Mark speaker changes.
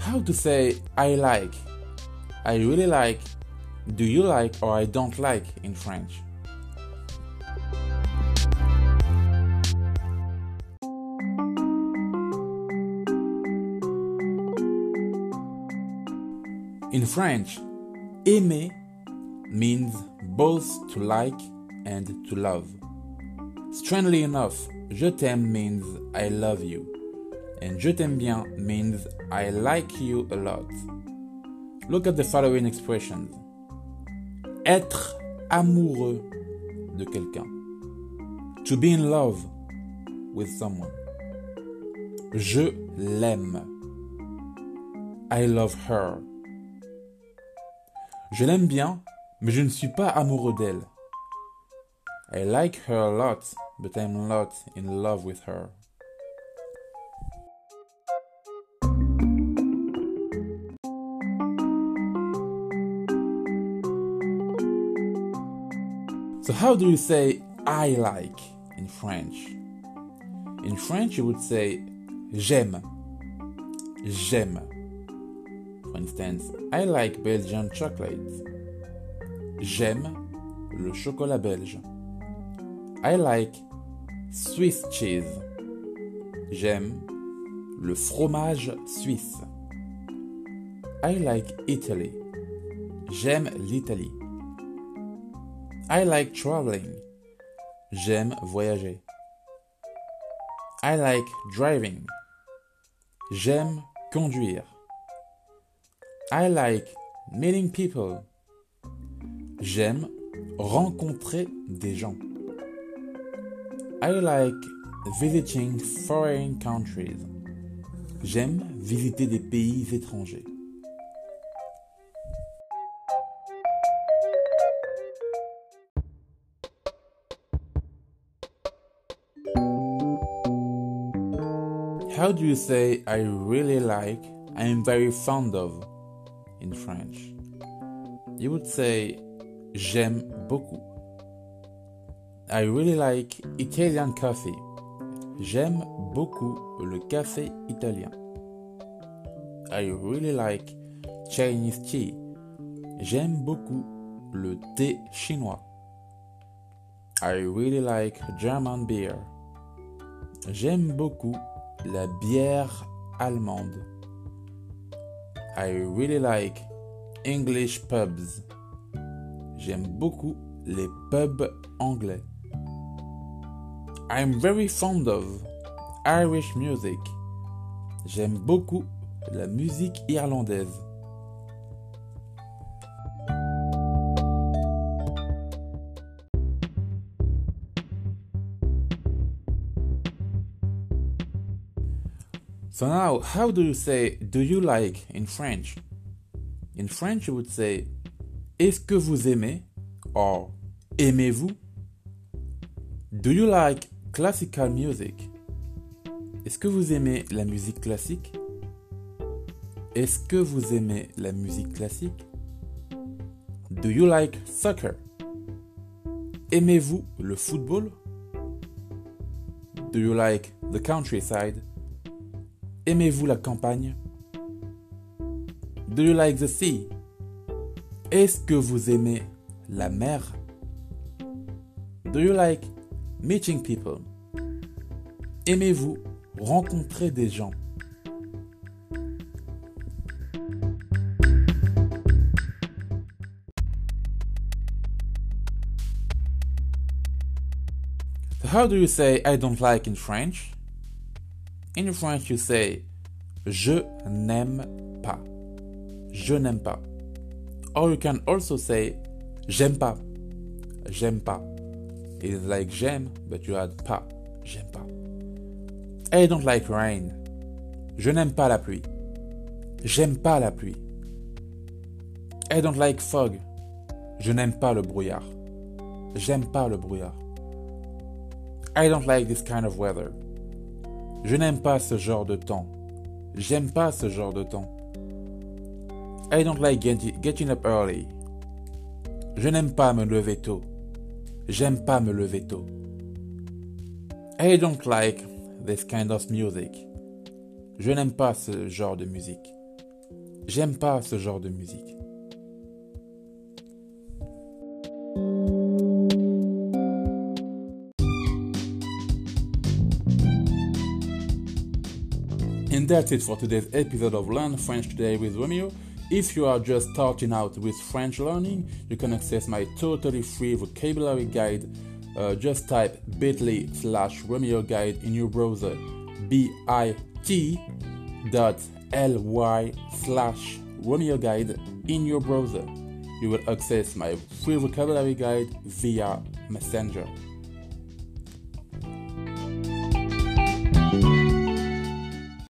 Speaker 1: How to say I like, I really like, do you like, or I don't like in French? In French, aimer means both to like and to love. Strangely enough, je t'aime means I love you, and je t'aime bien means I like you a lot. Look at the following expressions. Être amoureux de quelqu'un. To be in love with someone. Je l'aime. I love her. Je l'aime bien, mais je ne suis pas amoureux d'elle. I like her a lot, but I'm not in love with her. So, how do you say I like in French? In French, you would say j'aime. J'aime. For instance, I like Belgian chocolate. J'aime le chocolat belge. I like Swiss cheese. J'aime le fromage suisse. I like Italy. J'aime l'Italie. I like traveling. J'aime voyager. I like driving. J'aime conduire. I like meeting people. J'aime rencontrer des gens. I like visiting foreign countries. J'aime visiter des pays étrangers. How do you say I really like, I am very fond of in French? You would say j'aime beaucoup. I really like Italian coffee. J'aime beaucoup le café italien. I really like Chinese tea. J'aime beaucoup le thé chinois. I really like German beer. J'aime beaucoup la bière allemande. I really like English pubs. J'aime beaucoup les pubs anglais. I'm very fond of Irish music. J'aime beaucoup la musique irlandaise. So now, how do you say do you like in French? In French, you would say Est-ce que vous aimez? or Aimez-vous? Do you like classical music? Est-ce que vous aimez la musique classique? Est-ce que vous aimez la musique classique? Do you like soccer? Aimez-vous le football? Do you like the countryside? Aimez-vous la campagne? Do you like the sea? Est-ce que vous aimez la mer? Do you like meeting people? Aimez-vous rencontrer des gens? How do you say I don't like in French? In French, you say Je n'aime pas. Je n'aime pas. Or you can also say J'aime pas. J'aime pas. It's like j'aime, but you add pas. J'aime pas. I don't like rain. Je n'aime pas la pluie. J'aime pas la pluie. I don't like fog. Je n'aime pas le brouillard. J'aime pas le brouillard. I don't like this kind of weather. Je n'aime pas ce genre de temps. J'aime pas ce genre de temps. I don't like getting up early. Je n'aime pas me lever tôt. J'aime pas me lever tôt. I don't like this kind of music. Je n'aime pas ce genre de musique. J'aime pas ce genre de musique. And that's it for today's episode of Learn French Today with Romeo. If you are just starting out with French learning, you can access my totally free vocabulary guide. Uh, just type bit.ly slash Romeo guide in your browser, bit.ly slash Romeo guide in your browser. You will access my free vocabulary guide via Messenger.